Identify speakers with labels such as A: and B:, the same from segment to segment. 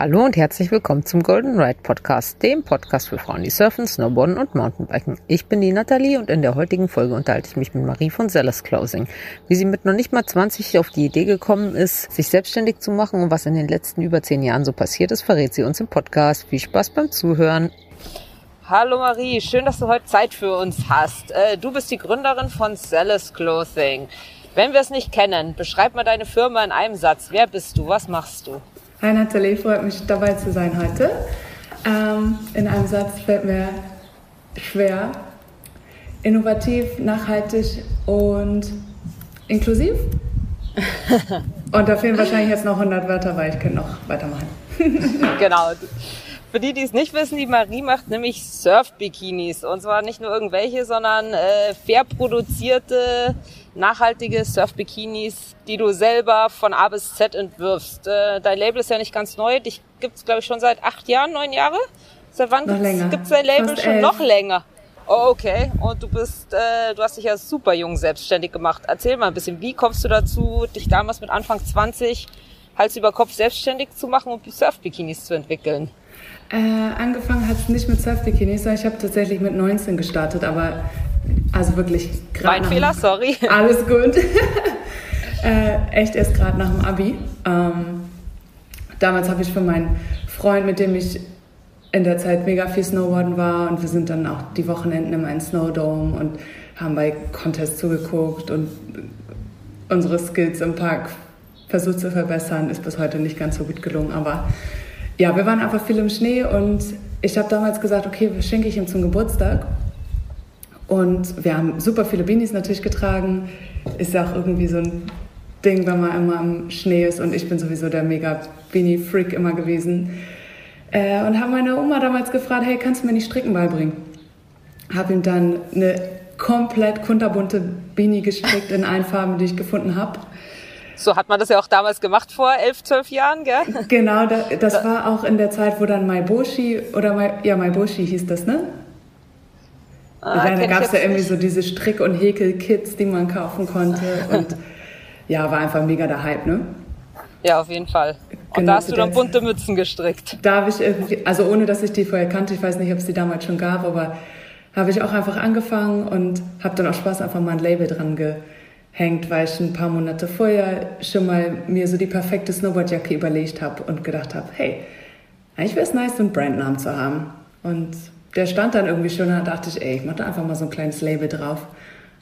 A: Hallo und herzlich willkommen zum Golden Ride Podcast, dem Podcast für Frauen, die surfen, snowboarden und Mountainbiken. Ich bin die Nathalie und in der heutigen Folge unterhalte ich mich mit Marie von Sellers Closing. Wie sie mit noch nicht mal 20 auf die Idee gekommen ist, sich selbstständig zu machen und was in den letzten über zehn Jahren so passiert ist, verrät sie uns im Podcast. Viel Spaß beim Zuhören. Hallo Marie, schön, dass du heute Zeit für uns hast. Äh, du bist die Gründerin von Sellers Clothing. Wenn wir es nicht kennen, beschreib mal deine Firma in einem Satz. Wer bist du? Was machst du?
B: Hi Nathalie, freut mich dabei zu sein heute. Ähm, in einem Satz fällt mir schwer. Innovativ, nachhaltig und inklusiv. und da fehlen wahrscheinlich jetzt noch 100 Wörter, weil ich könnte noch weitermachen.
A: genau. Für die, die es nicht wissen, die Marie macht nämlich Surf-Bikinis. Und zwar nicht nur irgendwelche, sondern äh, fair produzierte, nachhaltige Surf-Bikinis, die du selber von A bis Z entwirfst. Äh, dein Label ist ja nicht ganz neu. Dich gibt's glaube ich, schon seit acht Jahren, neun Jahre? Seit wann gibt es dein Label Fast schon elf. noch länger? Oh, okay. Und du bist, äh, du hast dich ja super jung selbstständig gemacht. Erzähl mal ein bisschen, wie kommst du dazu, dich damals mit Anfang 20 Hals über Kopf selbstständig zu machen und Surf-Bikinis zu entwickeln?
B: Äh, angefangen hat es nicht mit Surf-Bikinis, ich habe tatsächlich mit 19 gestartet, aber also wirklich
A: gerade. Mein Fehler, sorry.
B: Alles gut. äh, echt erst gerade nach dem Abi. Ähm, damals habe ich für meinen Freund, mit dem ich in der Zeit mega viel Snowboarden war und wir sind dann auch die Wochenenden immer in Snowdome und haben bei Contests zugeguckt und unsere Skills im Park versucht zu verbessern. Ist bis heute nicht ganz so gut gelungen, aber ja, wir waren einfach viel im Schnee und ich habe damals gesagt, okay, schenke ich ihm zum Geburtstag. Und wir haben super viele Beanies natürlich getragen. Ist ja auch irgendwie so ein Ding, wenn man immer im Schnee ist. Und ich bin sowieso der mega Beanie-Freak immer gewesen. Äh, und habe meine Oma damals gefragt, hey, kannst du mir nicht Stricken beibringen? Habe ihm dann eine komplett kunterbunte Beanie gestrickt in allen Farben, die ich gefunden habe.
A: So hat man das ja auch damals gemacht vor elf, zwölf Jahren, gell?
B: Genau, das war auch in der Zeit, wo dann Maiboshi oder Mai, ja, Maiboshi hieß das, ne? Ah, da gab es ja irgendwie so diese Strick- und Häkel-Kits, die man kaufen konnte. Und ja, war einfach mega der Hype, ne?
A: Ja, auf jeden Fall. Und genau, da hast du dann bunte Mützen gestrickt.
B: Da habe ich irgendwie, also ohne dass ich die vorher kannte, ich weiß nicht, ob es die damals schon gab, aber habe ich auch einfach angefangen und habe dann auch Spaß einfach mal ein Label dran ge hängt, weil ich ein paar Monate vorher schon mal mir so die perfekte Snowboardjacke überlegt habe und gedacht habe, hey, eigentlich wäre es nice, so einen Brandnamen zu haben. Und der stand dann irgendwie schon, da dachte ich, ey, ich mache da einfach mal so ein kleines Label drauf.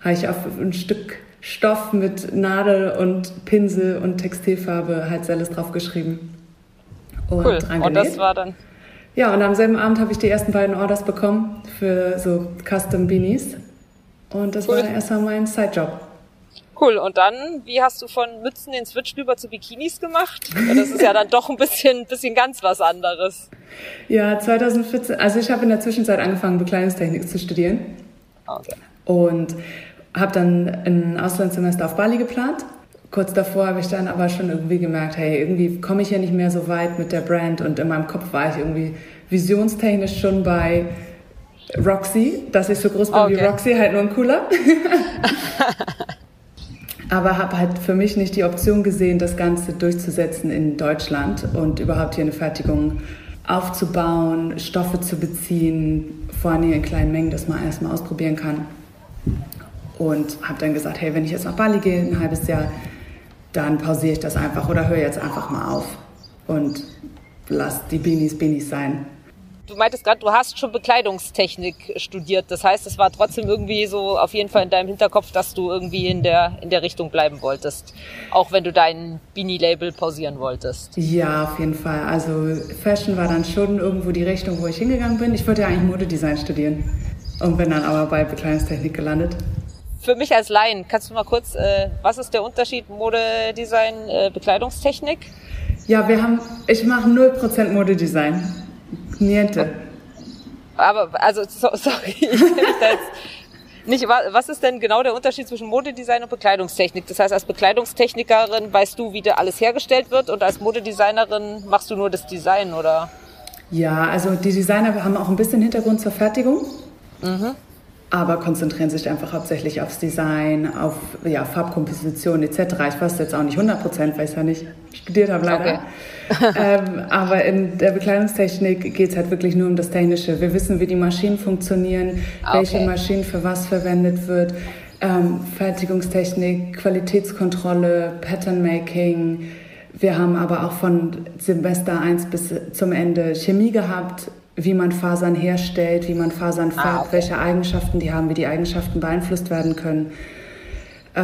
B: Habe ich auf ein Stück Stoff mit Nadel und Pinsel und Textilfarbe halt alles drauf geschrieben.
A: Und cool. Und das war dann?
B: Ja, und am selben Abend habe ich die ersten beiden Orders bekommen für so Custom Beanies. Und das cool. war dann erstmal mein Sidejob.
A: Cool. Und dann, wie hast du von Mützen den Switch rüber zu Bikinis gemacht? Das ist ja dann doch ein bisschen, bisschen ganz was anderes.
B: Ja, 2014, also ich habe in der Zwischenzeit angefangen, Bekleidungstechnik zu studieren. Okay. Und habe dann ein Auslandssemester auf Bali geplant. Kurz davor habe ich dann aber schon irgendwie gemerkt, hey, irgendwie komme ich ja nicht mehr so weit mit der Brand und in meinem Kopf war ich irgendwie visionstechnisch schon bei Roxy, dass ich so groß bin okay. wie Roxy, halt nur ein cooler. aber habe halt für mich nicht die Option gesehen, das Ganze durchzusetzen in Deutschland und überhaupt hier eine Fertigung aufzubauen, Stoffe zu beziehen, vor allem in kleinen Mengen, dass man erstmal ausprobieren kann. Und habe dann gesagt, hey, wenn ich jetzt nach Bali gehe, ein halbes Jahr, dann pausiere ich das einfach oder höre jetzt einfach mal auf und lass die Beanies Beanies sein
A: du meintest gerade, du hast schon Bekleidungstechnik studiert. Das heißt, es war trotzdem irgendwie so auf jeden Fall in deinem Hinterkopf, dass du irgendwie in der, in der Richtung bleiben wolltest. Auch wenn du dein Beanie-Label pausieren wolltest.
B: Ja, auf jeden Fall. Also Fashion war dann schon irgendwo die Richtung, wo ich hingegangen bin. Ich wollte ja eigentlich Modedesign studieren und bin dann aber bei Bekleidungstechnik gelandet.
A: Für mich als Laien, kannst du mal kurz, äh, was ist der Unterschied Modedesign, äh, Bekleidungstechnik?
B: Ja, wir haben, ich mache 0% Modedesign. Niente.
A: Aber, also, so, sorry, ich nicht. Was ist denn genau der Unterschied zwischen Modedesign und Bekleidungstechnik? Das heißt, als Bekleidungstechnikerin weißt du, wie da alles hergestellt wird und als Modedesignerin machst du nur das Design, oder?
B: Ja, also die Designer haben auch ein bisschen Hintergrund zur Fertigung. Mhm. Aber konzentrieren sich einfach hauptsächlich aufs Design, auf ja, Farbkomposition etc. Ich weiß jetzt auch nicht 100 Prozent, weil ich es ja nicht studiert habe leider. Okay. ähm, aber in der Bekleidungstechnik geht es halt wirklich nur um das Technische. Wir wissen, wie die Maschinen funktionieren, okay. welche Maschinen für was verwendet wird. Ähm, Fertigungstechnik, Qualitätskontrolle, Patternmaking. Wir haben aber auch von Semester 1 bis zum Ende Chemie gehabt, wie man Fasern herstellt, wie man Fasern färbt, ah, okay. welche Eigenschaften die haben, wie die Eigenschaften beeinflusst werden können, äh,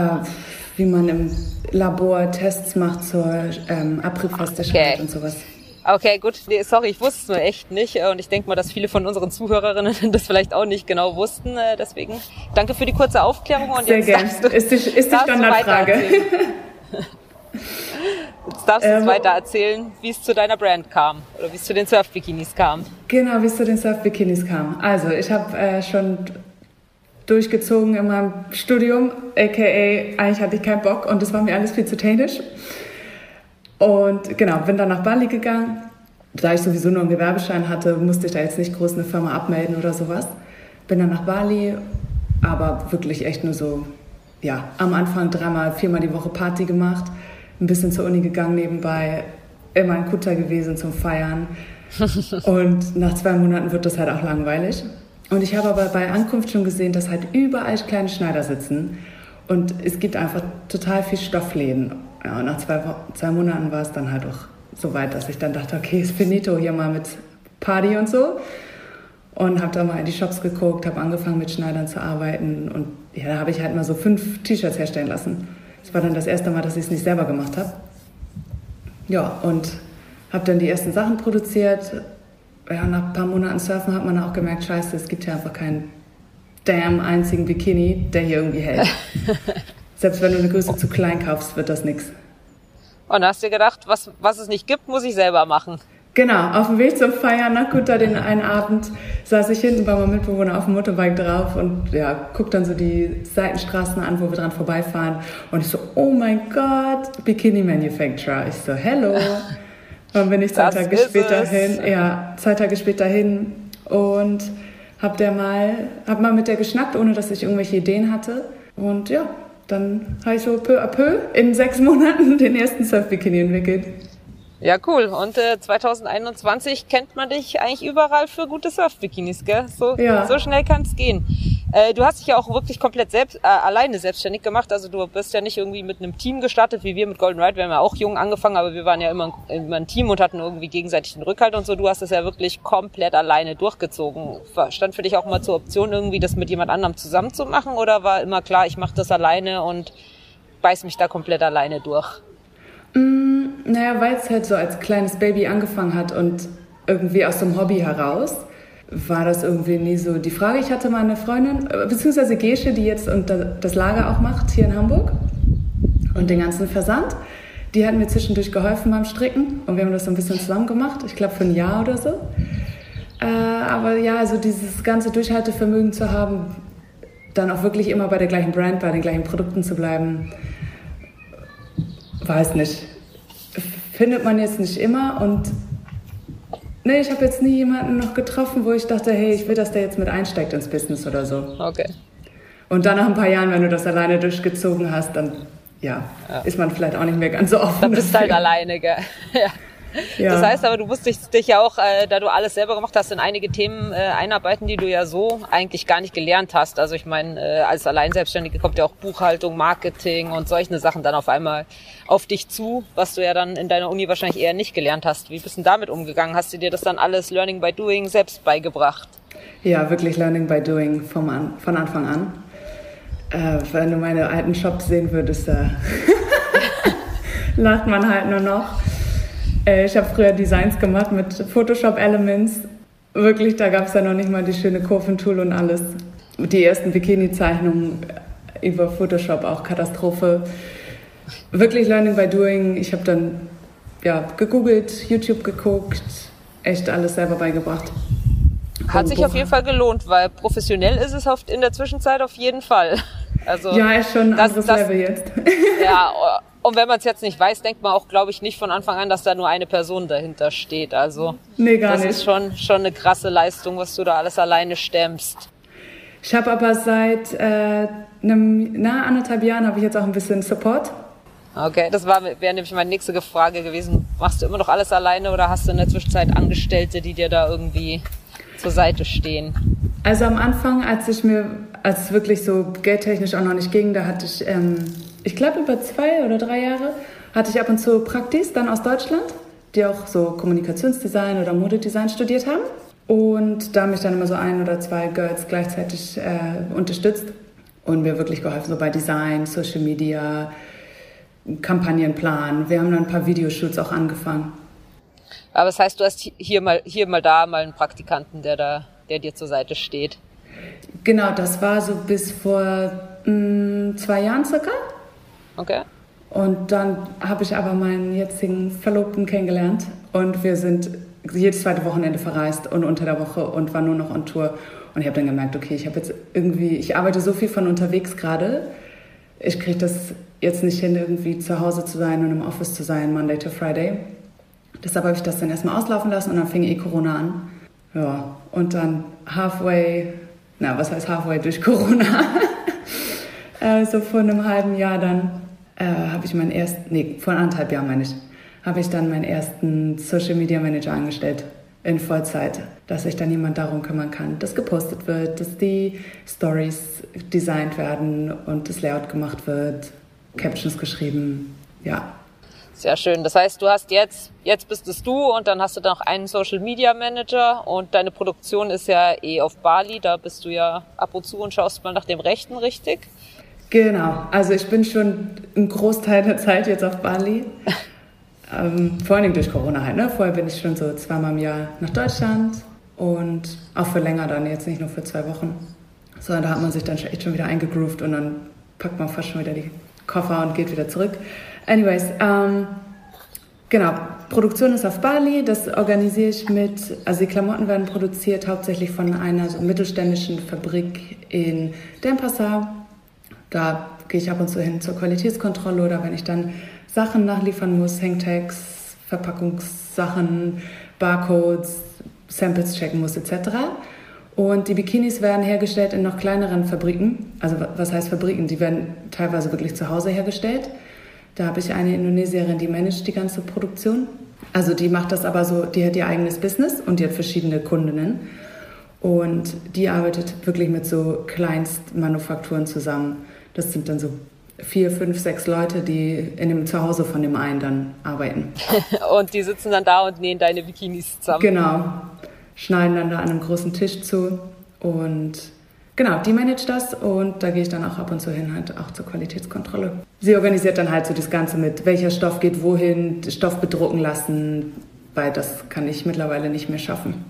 B: wie man im Labor Tests macht zur ähm, Abriebfestigkeit okay. und sowas.
A: Okay, gut. Nee, sorry, ich wusste es nur echt nicht. Und ich denke mal, dass viele von unseren Zuhörerinnen das vielleicht auch nicht genau wussten. Äh, deswegen danke für die kurze Aufklärung. Und
B: Sehr gerne. Ist die, ist die Standardfrage.
A: Jetzt darfst du ähm, weiter erzählen, wie es zu deiner Brand kam oder wie es zu den Surf-Bikinis kam.
B: Genau, wie es zu den Surf-Bikinis kam. Also, ich habe äh, schon durchgezogen in meinem Studium, aka eigentlich hatte ich keinen Bock und das war mir alles viel zu technisch. Und genau, bin dann nach Bali gegangen. Da ich sowieso nur einen Gewerbeschein hatte, musste ich da jetzt nicht groß eine Firma abmelden oder sowas. Bin dann nach Bali, aber wirklich echt nur so, ja, am Anfang dreimal, viermal die Woche Party gemacht ein bisschen zur Uni gegangen nebenbei, immer in Kutter gewesen zum Feiern. Und nach zwei Monaten wird das halt auch langweilig. Und ich habe aber bei Ankunft schon gesehen, dass halt überall kleine Schneider sitzen. Und es gibt einfach total viel Stoffläden. Ja, und nach zwei, zwei Monaten war es dann halt auch so weit, dass ich dann dachte, okay, ist finito hier mal mit Party und so. Und habe da mal in die Shops geguckt, habe angefangen mit Schneidern zu arbeiten. Und ja, da habe ich halt mal so fünf T-Shirts herstellen lassen. Das war dann das erste Mal, dass ich es nicht selber gemacht habe. Ja, und habe dann die ersten Sachen produziert. Ja, nach ein paar Monaten Surfen hat man auch gemerkt, scheiße, es gibt hier einfach keinen damn einzigen Bikini, der hier irgendwie hält. Selbst wenn du eine Größe zu klein kaufst, wird das nichts.
A: Und hast dir gedacht, was, was es nicht gibt, muss ich selber machen.
B: Genau, auf dem Weg zum Feiern nach Kuta den einen Abend saß ich hinten bei meinem Mitbewohner auf dem Motorbike drauf und ja, guck dann so die Seitenstraßen an, wo wir dran vorbeifahren. Und ich so, oh mein Gott, Bikini Manufacturer. Ich so, hello. Dann bin ich zwei das Tage später es. hin, ja, zwei Tage später hin und hab der mal, hab mal mit der geschnackt, ohne dass ich irgendwelche Ideen hatte. Und ja, dann habe ich so peu à peu in sechs Monaten den ersten Surf-Bikini entwickelt.
A: Ja, cool. Und äh, 2021 kennt man dich eigentlich überall für gute Surf-Bikinis, gell? So, ja. so schnell kann es gehen. Äh, du hast dich ja auch wirklich komplett selbst, äh, alleine selbstständig gemacht. Also du bist ja nicht irgendwie mit einem Team gestartet, wie wir mit Golden Ride. Wir haben ja auch jung angefangen, aber wir waren ja immer, immer ein Team und hatten irgendwie gegenseitig den Rückhalt und so. Du hast es ja wirklich komplett alleine durchgezogen. Stand für dich auch mal zur Option, irgendwie das mit jemand anderem zusammen zu machen? Oder war immer klar, ich mache das alleine und beiß mich da komplett alleine durch?
B: Mm, naja, weil es halt so als kleines Baby angefangen hat und irgendwie aus dem Hobby heraus war das irgendwie nie so die Frage. Ich hatte mal eine Freundin, äh, beziehungsweise Gesche, die jetzt das Lager auch macht hier in Hamburg und den ganzen Versand. Die hat mir zwischendurch geholfen beim Stricken und wir haben das so ein bisschen zusammen gemacht. Ich glaube für ein Jahr oder so. Äh, aber ja, also dieses ganze Durchhaltevermögen zu haben, dann auch wirklich immer bei der gleichen Brand, bei den gleichen Produkten zu bleiben, weiß nicht. Findet man jetzt nicht immer und nee, ich habe jetzt nie jemanden noch getroffen, wo ich dachte, hey, ich will, dass der jetzt mit einsteigt ins Business oder so.
A: Okay.
B: Und dann nach ein paar Jahren, wenn du das alleine durchgezogen hast, dann ja, ja. ist man vielleicht auch nicht mehr ganz so offen.
A: Dann bist du halt alleine, gell? ja. Ja. Das heißt aber, du musstest dich ja auch, äh, da du alles selber gemacht hast, in einige Themen äh, einarbeiten, die du ja so eigentlich gar nicht gelernt hast. Also ich meine, äh, als Alleinselbstständige kommt ja auch Buchhaltung, Marketing und solche Sachen dann auf einmal auf dich zu, was du ja dann in deiner Uni wahrscheinlich eher nicht gelernt hast. Wie bist du damit umgegangen? Hast du dir das dann alles Learning by Doing selbst beigebracht?
B: Ja, wirklich Learning by Doing vom an, von Anfang an. Äh, wenn du meine alten Shops sehen würdest, da lacht man halt nur noch. Äh, ich habe früher Designs gemacht mit Photoshop Elements. Wirklich, da gab es ja noch nicht mal die schöne Kurventool und alles. Die ersten Bikini-Zeichnungen über Photoshop auch Katastrophe. Wirklich Learning by Doing. Ich habe dann ja, gegoogelt, YouTube geguckt, echt alles selber beigebracht.
A: Hat sich auf jeden Fall gelohnt, weil professionell ist es oft in der Zwischenzeit auf jeden Fall.
B: Also ja, ist schon ein das, anderes das, Level jetzt.
A: Ja, und wenn man es jetzt nicht weiß, denkt man auch, glaube ich, nicht von Anfang an, dass da nur eine Person dahinter steht. Also
B: nee,
A: das
B: nicht.
A: ist schon, schon eine krasse Leistung, was du da alles alleine stemmst.
B: Ich habe aber seit äh, einem, na, anderthalb Jahren habe ich jetzt auch ein bisschen Support.
A: Okay, das wäre nämlich meine nächste Frage gewesen. Machst du immer noch alles alleine oder hast du in der Zwischenzeit Angestellte, die dir da irgendwie zur Seite stehen?
B: Also am Anfang, als ich mir, als es wirklich so geldtechnisch auch noch nicht ging, da hatte ich, ähm, ich glaube über zwei oder drei Jahre, hatte ich ab und zu Praktis dann aus Deutschland, die auch so Kommunikationsdesign oder Modedesign studiert haben. Und da haben mich dann immer so ein oder zwei Girls gleichzeitig äh, unterstützt und mir wirklich geholfen, so bei Design, Social Media, Kampagnenplan. Wir haben dann ein paar Videoshoots auch angefangen.
A: Aber das heißt, du hast hier mal, hier mal da mal einen Praktikanten, der da, der dir zur Seite steht.
B: Genau, das war so bis vor mh, mm, zwei Jahren circa.
A: Okay.
B: Und dann habe ich aber meinen jetzigen Verlobten kennengelernt und wir sind jedes zweite Wochenende verreist und unter der Woche und war nur noch on Tour. Und ich habe dann gemerkt, okay, ich habe jetzt irgendwie, ich arbeite so viel von unterwegs gerade. Ich kriege das jetzt nicht hin, irgendwie zu Hause zu sein und im Office zu sein, Monday to Friday. Deshalb habe ich das dann erstmal auslaufen lassen und dann fing eh Corona an. Ja, und dann halfway, na, was heißt halfway durch Corona? äh, so vor einem halben Jahr dann äh, habe ich meinen ersten, nee, vor anderthalb Jahren meine ich, habe ich dann meinen ersten Social Media Manager angestellt in Vollzeit, dass sich dann jemand darum kümmern kann, dass gepostet wird, dass die Stories designt werden und das Layout gemacht wird, Captions geschrieben, ja.
A: Sehr schön. Das heißt, du hast jetzt, jetzt bist es du und dann hast du noch einen Social Media Manager und deine Produktion ist ja eh auf Bali. Da bist du ja ab und zu und schaust mal nach dem Rechten, richtig?
B: Genau. Also ich bin schon einen Großteil der Zeit jetzt auf Bali. ähm, vor allem durch Corona halt. Ne? Vorher bin ich schon so zweimal im Jahr nach Deutschland und auch für länger dann, jetzt nicht nur für zwei Wochen. Sondern da hat man sich dann echt schon wieder eingegroovt und dann packt man fast schon wieder die Koffer und geht wieder zurück. Anyways, ähm, genau, Produktion ist auf Bali, das organisiere ich mit, also die Klamotten werden produziert hauptsächlich von einer so mittelständischen Fabrik in Denpasar. Da gehe ich ab und zu hin zur Qualitätskontrolle oder wenn ich dann Sachen nachliefern muss, Hangtags, Verpackungssachen, Barcodes, Samples checken muss etc. Und die Bikinis werden hergestellt in noch kleineren Fabriken. Also was heißt Fabriken? Die werden teilweise wirklich zu Hause hergestellt. Da habe ich eine Indonesierin, die managt die ganze Produktion. Also die macht das aber so, die hat ihr eigenes Business und die hat verschiedene Kundinnen. Und die arbeitet wirklich mit so Kleinstmanufakturen zusammen. Das sind dann so vier, fünf, sechs Leute, die in dem Zuhause von dem einen dann arbeiten.
A: und die sitzen dann da und nähen deine Bikinis zusammen.
B: Genau schneiden dann da an einem großen Tisch zu und genau, die managt das und da gehe ich dann auch ab und zu hin, halt auch zur Qualitätskontrolle. Sie organisiert dann halt so das Ganze mit, welcher Stoff geht wohin, Stoff bedrucken lassen, weil das kann ich mittlerweile nicht mehr schaffen.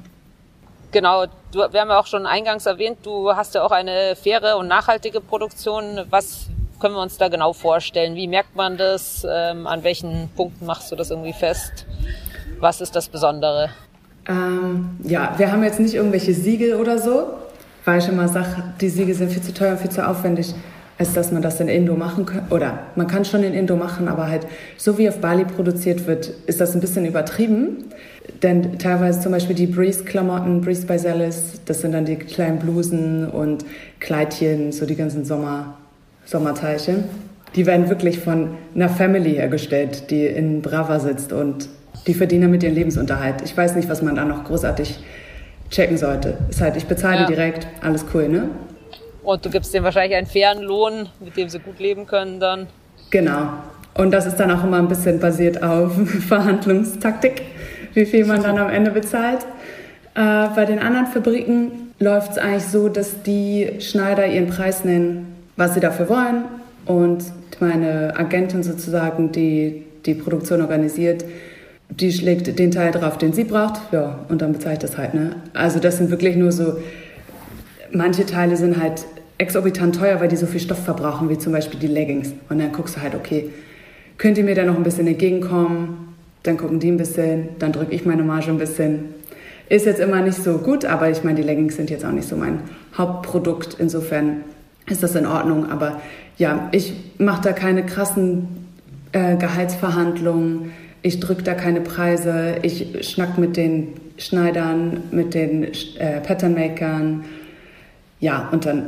A: Genau, du, wir haben ja auch schon eingangs erwähnt, du hast ja auch eine faire und nachhaltige Produktion. Was können wir uns da genau vorstellen? Wie merkt man das? Ähm, an welchen Punkten machst du das irgendwie fest? Was ist das Besondere?
B: Ähm, ja, wir haben jetzt nicht irgendwelche Siegel oder so, weil ich immer sage, die Siegel sind viel zu teuer und viel zu aufwendig, als dass man das in Indo machen kann. Oder man kann schon in Indo machen, aber halt so wie auf Bali produziert wird, ist das ein bisschen übertrieben. Denn teilweise zum Beispiel die Breeze-Klamotten, Breeze by Zelis, das sind dann die kleinen Blusen und Kleidchen, so die ganzen Sommer, Sommerteilchen. Die werden wirklich von einer Family hergestellt, die in Brava sitzt und die verdienen mit ihrem Lebensunterhalt. Ich weiß nicht, was man da noch großartig checken sollte. Ist halt, ich bezahle ja. direkt, alles cool, ne?
A: Und du gibst denen wahrscheinlich einen fairen Lohn, mit dem sie gut leben können dann.
B: Genau. Und das ist dann auch immer ein bisschen basiert auf Verhandlungstaktik, wie viel man dann am Ende bezahlt. Äh, bei den anderen Fabriken läuft es eigentlich so, dass die Schneider ihren Preis nennen, was sie dafür wollen. Und meine Agentin sozusagen, die die Produktion organisiert, die schlägt den Teil drauf, den sie braucht, ja, und dann bezahle ich das halt. Ne? Also das sind wirklich nur so, manche Teile sind halt exorbitant teuer, weil die so viel Stoff verbrauchen, wie zum Beispiel die Leggings. Und dann guckst du halt, okay, könnt ihr mir da noch ein bisschen entgegenkommen? Dann gucken die ein bisschen, dann drücke ich meine Marge ein bisschen. Ist jetzt immer nicht so gut, aber ich meine, die Leggings sind jetzt auch nicht so mein Hauptprodukt. Insofern ist das in Ordnung. Aber ja, ich mache da keine krassen äh, Gehaltsverhandlungen ich drücke da keine Preise, ich schnack mit den Schneidern, mit den äh, Patternmakern. ja, und dann,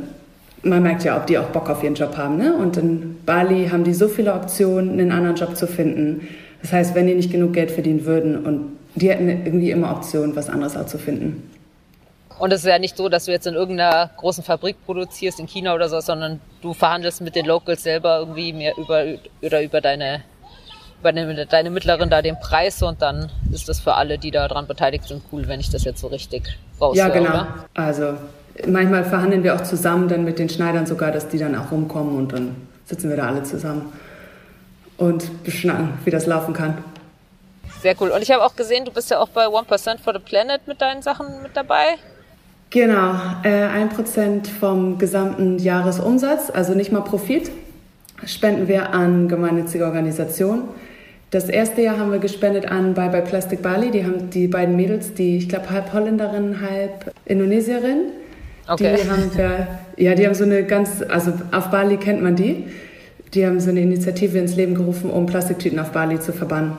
B: man merkt ja, ob die auch Bock auf ihren Job haben. Ne? Und in Bali haben die so viele Optionen, einen anderen Job zu finden. Das heißt, wenn die nicht genug Geld verdienen würden und die hätten irgendwie immer Optionen, was anderes auch zu finden.
A: Und es ist ja nicht so, dass du jetzt in irgendeiner großen Fabrik produzierst, in China oder so, sondern du verhandelst mit den Locals selber irgendwie mehr über, oder über deine, über deine, deine Mittlerin da den Preis und dann ist das für alle, die daran beteiligt sind, cool, wenn ich das jetzt so richtig raushöre.
B: Ja, genau.
A: Oder?
B: Also manchmal verhandeln wir auch zusammen dann mit den Schneidern sogar, dass die dann auch rumkommen und dann sitzen wir da alle zusammen und beschnacken, wie das laufen kann.
A: Sehr cool. Und ich habe auch gesehen, du bist ja auch bei 1% for the Planet mit deinen Sachen mit dabei.
B: Genau, äh, ein Prozent vom gesamten Jahresumsatz, also nicht mal Profit, spenden wir an gemeinnützige Organisationen. Das erste Jahr haben wir gespendet an Bye Bye Plastic Bali. Die haben die beiden Mädels, die ich glaube halb Holländerin, halb Indonesierin.
A: Okay.
B: Die haben wir, ja, die haben so eine ganz, also auf Bali kennt man die. Die haben so eine Initiative ins Leben gerufen, um Plastiktüten auf Bali zu verbannen.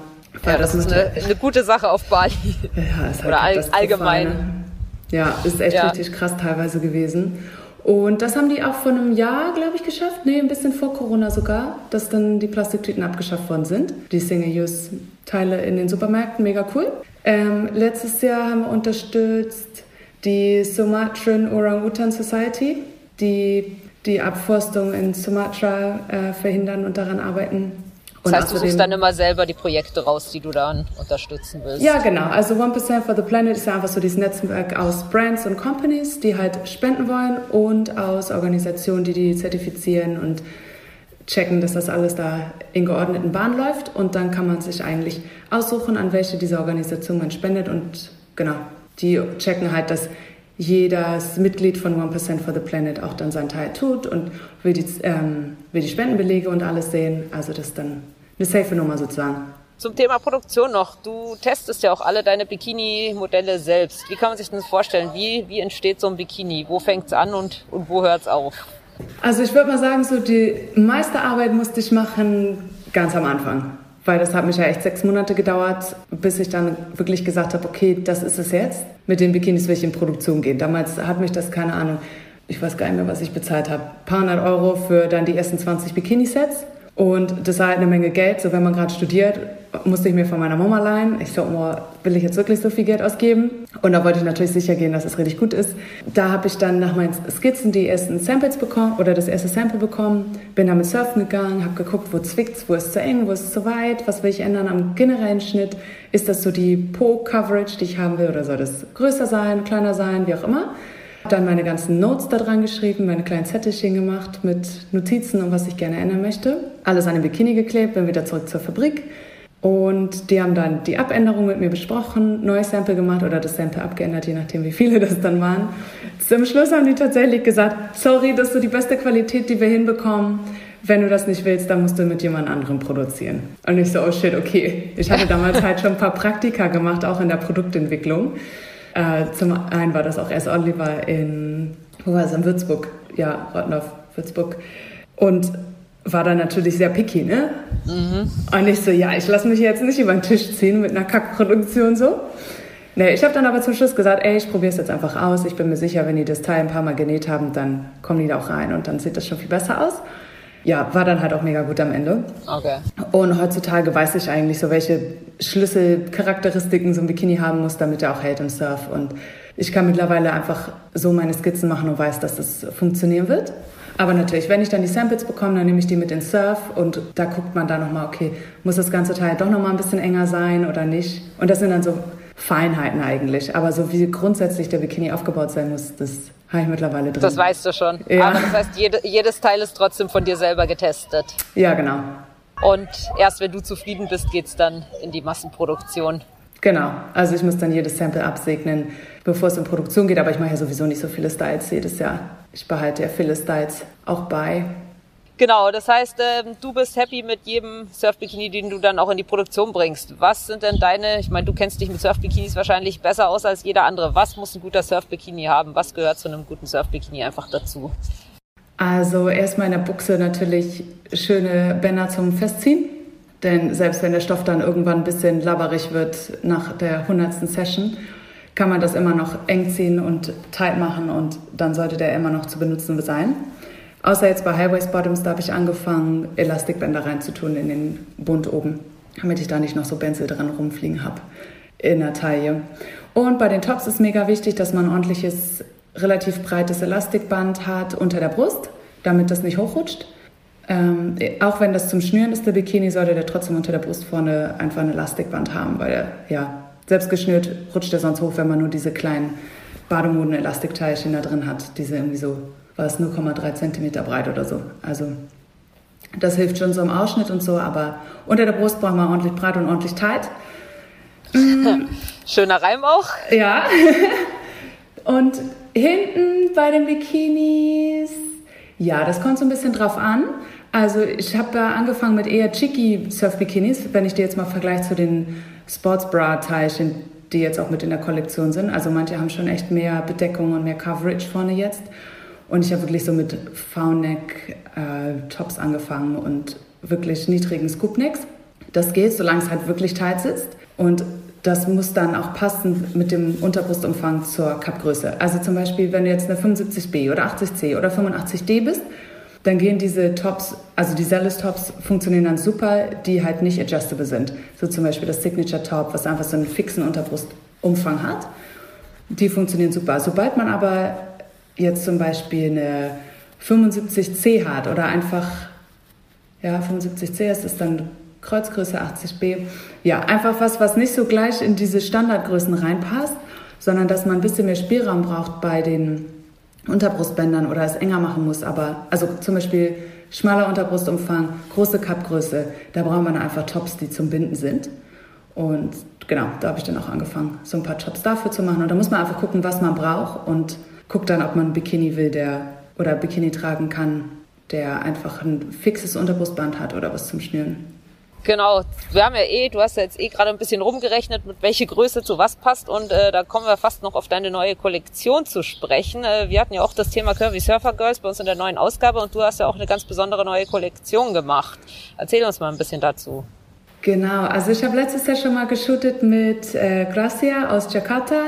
A: Ja, das, das ist eine, eine, gute Sache auf Bali.
B: Ja, ist halt
A: Oder all, allgemein.
B: Ja, ist echt ja. richtig krass teilweise gewesen. Und das haben die auch vor einem Jahr, glaube ich, geschafft. Nee, ein bisschen vor Corona sogar, dass dann die Plastiktüten abgeschafft worden sind. Die Single-Use-Teile in den Supermärkten, mega cool. Ähm, letztes Jahr haben wir unterstützt die Sumatran Orang-Utan Society, die die Abforstung in Sumatra äh, verhindern und daran arbeiten.
A: Das heißt, du suchst dann immer selber die Projekte raus, die du dann unterstützen willst.
B: Ja, genau. Also 1% for the Planet ist ja einfach so dieses Netzwerk aus Brands und Companies, die halt spenden wollen und aus Organisationen, die die zertifizieren und checken, dass das alles da in geordneten Bahnen läuft. Und dann kann man sich eigentlich aussuchen, an welche dieser Organisation man spendet. Und genau, die checken halt, dass jedes Mitglied von 1% for the Planet auch dann seinen Teil tut und will die, ähm, will die Spendenbelege und alles sehen. Also das ist dann eine safe Nummer sozusagen.
A: Zum Thema Produktion noch. Du testest ja auch alle deine Bikini-Modelle selbst. Wie kann man sich das vorstellen? Wie, wie entsteht so ein Bikini? Wo fängt es an und, und wo hört es auf?
B: Also ich würde mal sagen, so die meiste Arbeit musste ich machen ganz am Anfang weil das hat mich ja echt sechs Monate gedauert, bis ich dann wirklich gesagt habe, okay, das ist es jetzt. Mit den Bikinis will ich in Produktion gehen. Damals hat mich das, keine Ahnung, ich weiß gar nicht mehr, was ich bezahlt habe. Ein paar hundert Euro für dann die ersten 20 Bikini-Sets. Und das war halt eine Menge Geld. So, wenn man gerade studiert, musste ich mir von meiner Mama leihen. Ich so, oh, will ich jetzt wirklich so viel Geld ausgeben? Und da wollte ich natürlich sicher gehen, dass es richtig gut ist. Da habe ich dann nach meinen Skizzen die ersten Samples bekommen oder das erste Sample bekommen. Bin damit surfen gegangen, habe geguckt, wo zwickt's, wo ist zu eng, wo ist zu weit, was will ich ändern am generellen Schnitt? Ist das so die Po-Coverage, die ich haben will, oder soll das größer sein, kleiner sein, wie auch immer? dann meine ganzen Notes da dran geschrieben, meine kleinen Zettelchen gemacht mit Notizen und was ich gerne ändern möchte. Alles an den Bikini geklebt, bin wieder zurück zur Fabrik. Und die haben dann die Abänderung mit mir besprochen, neues Sample gemacht oder das Sample abgeändert, je nachdem wie viele das dann waren. Zum Schluss haben die tatsächlich gesagt, sorry, das ist so die beste Qualität, die wir hinbekommen. Wenn du das nicht willst, dann musst du mit jemand anderem produzieren. Und ich so, oh shit, okay. Ich hatte damals halt schon ein paar Praktika gemacht, auch in der Produktentwicklung. Äh, zum einen war das auch erst Oliver in, wo war es, in Würzburg, ja, Rottendorf, Würzburg. Und war dann natürlich sehr picky, ne? Mhm. Und ich so, ja, ich lasse mich jetzt nicht über den Tisch ziehen mit einer Kackproduktion so. Nee, ich habe dann aber zum Schluss gesagt, ey, ich probiere es jetzt einfach aus. Ich bin mir sicher, wenn die das Teil ein paar Mal genäht haben, dann kommen die da auch rein und dann sieht das schon viel besser aus ja, war dann halt auch mega gut am Ende.
A: Okay.
B: Und heutzutage weiß ich eigentlich so, welche Schlüsselcharakteristiken so ein Bikini haben muss, damit er auch hält im Surf. Und ich kann mittlerweile einfach so meine Skizzen machen und weiß, dass das funktionieren wird. Aber natürlich, wenn ich dann die Samples bekomme, dann nehme ich die mit in Surf und da guckt man dann nochmal, okay, muss das ganze Teil doch nochmal ein bisschen enger sein oder nicht? Und das sind dann so Feinheiten eigentlich. Aber so wie grundsätzlich der Bikini aufgebaut sein muss, das habe ich mittlerweile drin.
A: Das weißt du schon. Ja. Aber das heißt, jede, jedes Teil ist trotzdem von dir selber getestet.
B: Ja, genau.
A: Und erst wenn du zufrieden bist, geht es dann in die Massenproduktion.
B: Genau. Also ich muss dann jedes Sample absegnen, bevor es in Produktion geht. Aber ich mache ja sowieso nicht so viele Styles jedes Jahr. Ich behalte ja viele Styles auch bei.
A: Genau, das heißt, ähm, du bist happy mit jedem Surfbikini, den du dann auch in die Produktion bringst. Was sind denn deine, ich meine, du kennst dich mit Surfbikinis wahrscheinlich besser aus als jeder andere. Was muss ein guter Surfbikini haben? Was gehört zu einem guten Surfbikini einfach dazu?
B: Also erstmal in der Buchse natürlich schöne Bänder zum Festziehen. Denn selbst wenn der Stoff dann irgendwann ein bisschen labberig wird nach der hundertsten Session, kann man das immer noch eng ziehen und tight machen und dann sollte der immer noch zu benutzen sein. Außer jetzt bei Highways Bottoms, da habe ich angefangen, Elastikbänder reinzutun in den Bund oben, damit ich da nicht noch so Benzel dran rumfliegen habe in der Taille. Und bei den Tops ist mega wichtig, dass man ordentliches, relativ breites Elastikband hat unter der Brust, damit das nicht hochrutscht. Ähm, auch wenn das zum Schnüren ist, der Bikini, sollte der trotzdem unter der Brust vorne einfach ein Elastikband haben, weil er, ja, selbst geschnürt rutscht er sonst hoch, wenn man nur diese kleinen Bademoden-Elastikteilchen da drin hat. Diese irgendwie so, war es 0,3 Zentimeter breit oder so. Also das hilft schon so im Ausschnitt und so, aber unter der Brust brauchen wir ordentlich breit und ordentlich tight.
A: Schöner Reim auch.
B: Ja. Und hinten bei den Bikinis, ja, das kommt so ein bisschen drauf an. Also ich habe angefangen mit eher chicky Surf-Bikinis, wenn ich die jetzt mal vergleiche zu den Sportsbra-Teilchen, die jetzt auch mit in der Kollektion sind. Also manche haben schon echt mehr Bedeckung und mehr Coverage vorne jetzt. Und ich habe wirklich so mit V-Neck-Tops äh, angefangen und wirklich niedrigen Scoop-Necks. Das geht, solange es halt wirklich tight sitzt. Und das muss dann auch passen mit dem Unterbrustumfang zur Cupgröße. Also zum Beispiel, wenn du jetzt eine 75B oder 80C oder 85D bist, dann gehen diese Tops, also die Zealous Tops funktionieren dann super, die halt nicht adjustable sind. So zum Beispiel das Signature Top, was einfach so einen fixen Unterbrustumfang hat. Die funktionieren super. Sobald man aber jetzt zum Beispiel eine 75C hat oder einfach, ja, 75C ist es dann Kreuzgröße 80b. Ja, einfach was, was nicht so gleich in diese Standardgrößen reinpasst, sondern dass man ein bisschen mehr Spielraum braucht bei den Unterbrustbändern oder es enger machen muss. Aber also zum Beispiel schmaler Unterbrustumfang, große Cupgröße, da braucht man einfach Tops, die zum Binden sind. Und genau, da habe ich dann auch angefangen, so ein paar Tops dafür zu machen. Und da muss man einfach gucken, was man braucht und guckt dann, ob man ein Bikini will, der oder Bikini tragen kann, der einfach ein fixes Unterbrustband hat oder was zum Schnüren.
A: Genau, wir haben ja eh, du hast ja jetzt eh gerade ein bisschen rumgerechnet, mit welche Größe zu was passt und äh, da kommen wir fast noch auf deine neue Kollektion zu sprechen. Äh, wir hatten ja auch das Thema Curvy Surfer Girls bei uns in der neuen Ausgabe und du hast ja auch eine ganz besondere neue Kollektion gemacht. Erzähl uns mal ein bisschen dazu.
B: Genau, also ich habe letztes Jahr schon mal geshootet mit äh, Gracia aus Jakarta,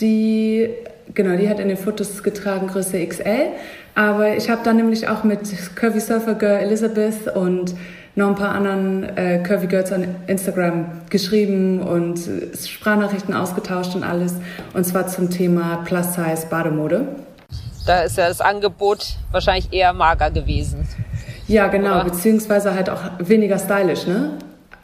B: die genau, die hat in den Fotos getragen Größe XL, aber ich habe dann nämlich auch mit Curvy Surfer Girl Elizabeth und noch ein paar anderen äh, Curvy Girls an Instagram geschrieben und Sprachnachrichten ausgetauscht und alles. Und zwar zum Thema Plus Size Bademode.
A: Da ist ja das Angebot wahrscheinlich eher mager gewesen.
B: Ja, genau, Oder? beziehungsweise halt auch weniger stylisch, ne?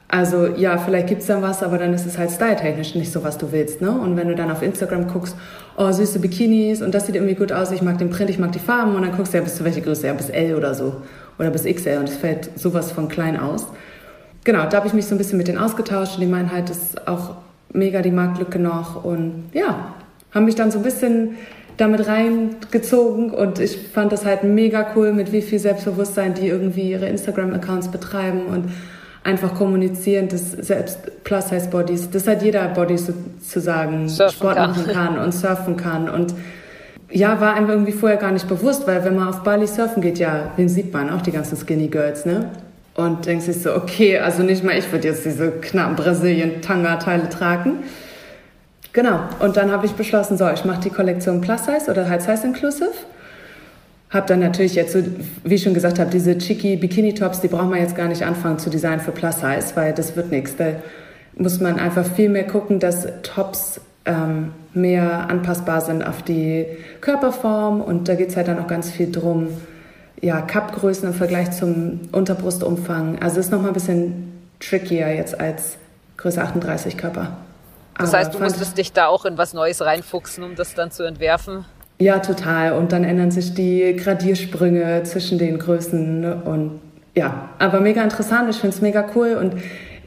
B: Also ja, vielleicht gibt es dann was, aber dann ist es halt styletechnisch nicht so, was du willst. Ne? Und wenn du dann auf Instagram guckst, oh, süße Bikinis und das sieht irgendwie gut aus, ich mag den Print, ich mag die Farben und dann guckst du ja, bis zu welche Größe, ja, bis L oder so oder bis XL und es fällt sowas von klein aus. Genau, da habe ich mich so ein bisschen mit denen ausgetauscht und die meinen halt, das ist auch mega die Marktlücke noch und ja, haben mich dann so ein bisschen damit reingezogen und ich fand das halt mega cool, mit wie viel Selbstbewusstsein die irgendwie ihre Instagram-Accounts betreiben und einfach kommunizieren, dass selbst Plus-Size-Bodies, dass halt jeder Body sozusagen surfen Sport kann. machen kann und surfen kann und ja, war einem irgendwie vorher gar nicht bewusst, weil wenn man auf Bali surfen geht, ja, wen sieht man? Auch die ganzen Skinny Girls, ne? Und denkst sich so, okay, also nicht mal ich würde jetzt diese knappen Brasilien-Tanga-Teile tragen. Genau. Und dann habe ich beschlossen, so, ich mache die Kollektion Plus Size oder halt Size Inclusive. Habe dann natürlich jetzt, so, wie ich schon gesagt habe, diese cheeky Bikini-Tops, die braucht man jetzt gar nicht anfangen zu designen für Plus Size, weil das wird nichts. Da muss man einfach viel mehr gucken, dass Tops ähm, mehr anpassbar sind auf die Körperform und da geht es halt dann auch ganz viel drum, ja, Cupgrößen im Vergleich zum Unterbrustumfang. Also ist nochmal ein bisschen trickier jetzt als Größe 38 Körper.
A: Das Aber heißt, du musstest dich da auch in was Neues reinfuchsen, um das dann zu entwerfen?
B: Ja, total. Und dann ändern sich die Gradiersprünge zwischen den Größen und ja, aber mega interessant. Ich finde es mega cool und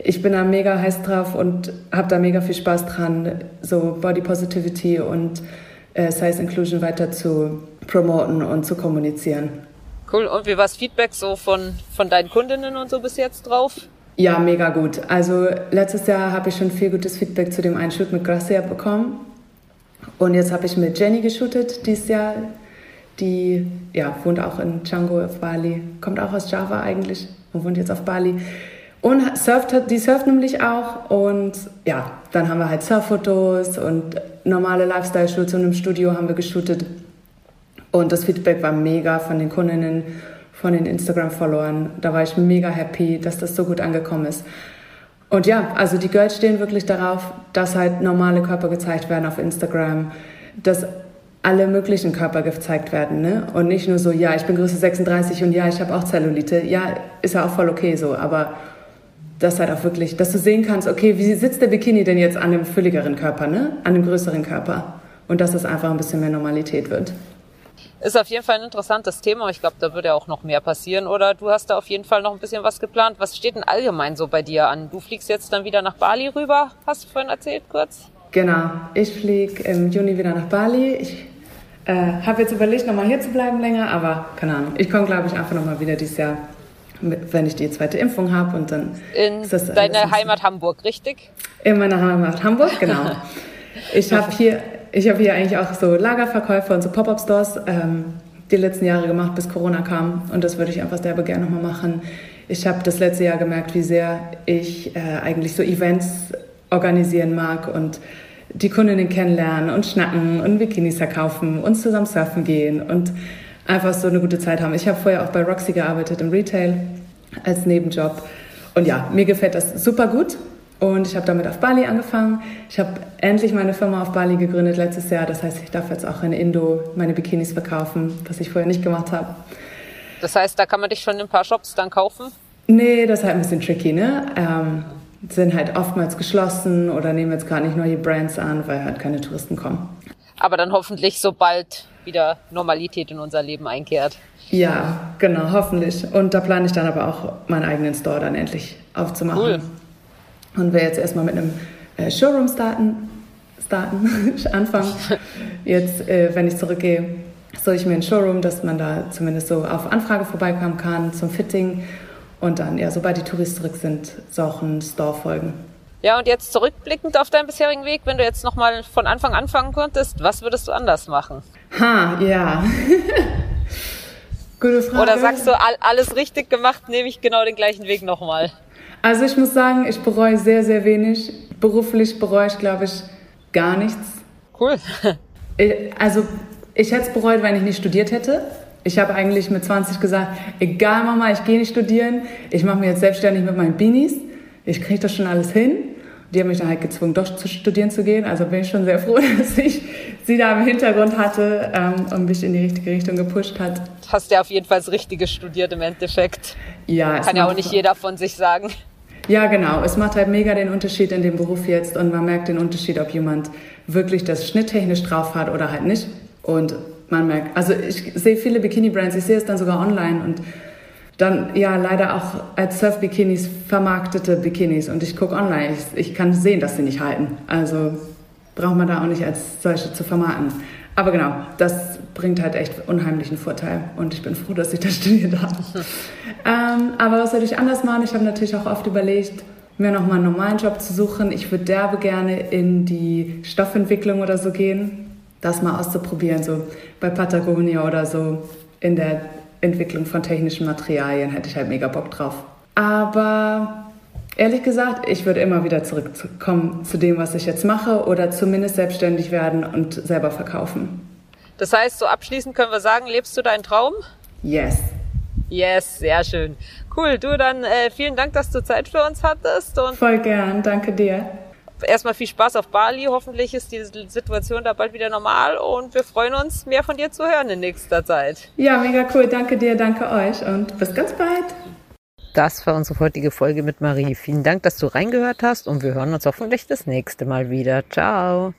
B: ich bin da mega heiß drauf und habe da mega viel Spaß dran, so Body Positivity und äh, Size Inclusion weiter zu promoten und zu kommunizieren.
A: Cool. Und wie war das Feedback so von, von deinen Kundinnen und so bis jetzt drauf?
B: Ja, mega gut. Also letztes Jahr habe ich schon viel gutes Feedback zu dem einen Shoot mit Gracia bekommen. Und jetzt habe ich mit Jenny geshootet dieses Jahr. Die ja, wohnt auch in Django auf Bali, kommt auch aus Java eigentlich und wohnt jetzt auf Bali. Und surft, die surft nämlich auch. Und ja, dann haben wir halt Surffotos und normale Lifestyle-Shoots und im Studio haben wir geshootet. Und das Feedback war mega von den Kundinnen, von den Instagram-Followern. Da war ich mega happy, dass das so gut angekommen ist. Und ja, also die Girls stehen wirklich darauf, dass halt normale Körper gezeigt werden auf Instagram, dass alle möglichen Körper gezeigt werden, ne? Und nicht nur so, ja, ich bin Größe 36 und ja, ich habe auch Zellulite. Ja, ist ja auch voll okay so, aber das halt auch wirklich, dass du sehen kannst, okay, wie sitzt der Bikini denn jetzt an dem fülligeren Körper, ne? An dem größeren Körper. Und dass es einfach ein bisschen mehr Normalität wird.
A: Ist auf jeden Fall ein interessantes Thema. Ich glaube, da würde ja auch noch mehr passieren. Oder du hast da auf jeden Fall noch ein bisschen was geplant. Was steht denn allgemein so bei dir an? Du fliegst jetzt dann wieder nach Bali rüber, hast du vorhin erzählt kurz?
B: Genau. Ich fliege im Juni wieder nach Bali. Ich äh, habe jetzt überlegt, nochmal hier zu bleiben länger, aber keine Ahnung. Ich komme, glaube ich, einfach nochmal wieder dieses Jahr, wenn ich die zweite Impfung habe und dann.
A: In ist das deine Heimat Hamburg, richtig?
B: In meiner Heimat Hamburg, genau. ich habe hier ich habe hier eigentlich auch so Lagerverkäufe und so Pop-Up-Stores ähm, die letzten Jahre gemacht, bis Corona kam. Und das würde ich einfach selber gerne nochmal machen. Ich habe das letzte Jahr gemerkt, wie sehr ich äh, eigentlich so Events organisieren mag und die Kundinnen kennenlernen und schnacken und Bikinis verkaufen und zusammen surfen gehen und einfach so eine gute Zeit haben. Ich habe vorher auch bei Roxy gearbeitet im Retail als Nebenjob. Und ja, mir gefällt das super gut. Und ich habe damit auf Bali angefangen. Ich habe endlich meine Firma auf Bali gegründet letztes Jahr. Das heißt, ich darf jetzt auch in Indo meine Bikinis verkaufen, was ich vorher nicht gemacht habe.
A: Das heißt, da kann man dich schon in ein paar Shops dann kaufen?
B: Nee, das ist halt ein bisschen tricky, ne? Ähm, sind halt oftmals geschlossen oder nehmen jetzt gar nicht neue Brands an, weil halt keine Touristen kommen.
A: Aber dann hoffentlich sobald wieder Normalität in unser Leben einkehrt.
B: Ja, genau, hoffentlich. Und da plane ich dann aber auch meinen eigenen Store dann endlich aufzumachen. Cool. Und wir jetzt erstmal mit einem äh, Showroom starten, starten anfangen. Jetzt, äh, wenn ich zurückgehe, soll ich mir ein Showroom, dass man da zumindest so auf Anfrage vorbeikommen kann zum Fitting. Und dann, ja, sobald die Touristen zurück sind, ein Store folgen.
A: Ja, und jetzt zurückblickend auf deinen bisherigen Weg, wenn du jetzt nochmal von Anfang anfangen könntest, was würdest du anders machen?
B: Ha, ja.
A: Gute Frage. Oder sagst du, alles richtig gemacht, nehme ich genau den gleichen Weg nochmal?
B: Also ich muss sagen, ich bereue sehr, sehr wenig. Beruflich bereue ich, glaube ich, gar nichts.
A: Cool.
B: also ich hätte es bereut, wenn ich nicht studiert hätte. Ich habe eigentlich mit 20 gesagt, egal Mama, ich gehe nicht studieren. Ich mache mich jetzt selbstständig mit meinen Beanies. Ich kriege das schon alles hin. Die haben mich dann halt gezwungen, doch zu studieren zu gehen. Also bin ich schon sehr froh, dass ich sie da im Hintergrund hatte ähm, und mich in die richtige Richtung gepusht hat.
A: Hast ja auf jeden Fall das Richtige studiert im Endeffekt.
B: Ja.
A: Kann ja auch nicht jeder von sich sagen.
B: Ja, genau. Es macht halt mega den Unterschied in dem Beruf jetzt und man merkt den Unterschied, ob jemand wirklich das schnitttechnisch drauf hat oder halt nicht. Und man merkt, also ich sehe viele Bikini-Brands, ich sehe es dann sogar online und dann ja leider auch als Surf-Bikinis vermarktete Bikinis und ich gucke online, ich, ich kann sehen, dass sie nicht halten. Also braucht man da auch nicht als solche zu vermarkten. Aber genau, das bringt halt echt unheimlichen Vorteil und ich bin froh, dass ich das studiert habe. ähm, aber was würde ich anders machen? Ich habe natürlich auch oft überlegt, mir nochmal einen normalen Job zu suchen. Ich würde derbe gerne in die Stoffentwicklung oder so gehen, das mal auszuprobieren, so bei Patagonia oder so in der Entwicklung von technischen Materialien hätte ich halt mega Bock drauf. Aber Ehrlich gesagt, ich würde immer wieder zurückkommen zu dem, was ich jetzt mache oder zumindest selbstständig werden und selber verkaufen.
A: Das heißt, so abschließend können wir sagen, lebst du deinen Traum?
B: Yes.
A: Yes, sehr schön. Cool, du dann äh, vielen Dank, dass du Zeit für uns hattest. Und
B: Voll gern, danke dir.
A: Erstmal viel Spaß auf Bali. Hoffentlich ist die Situation da bald wieder normal und wir freuen uns, mehr von dir zu hören in nächster Zeit.
B: Ja, mega cool. Danke dir, danke euch und bis ganz bald.
A: Das war unsere heutige Folge mit Marie. Vielen Dank, dass du reingehört hast und wir hören uns hoffentlich das nächste Mal wieder. Ciao.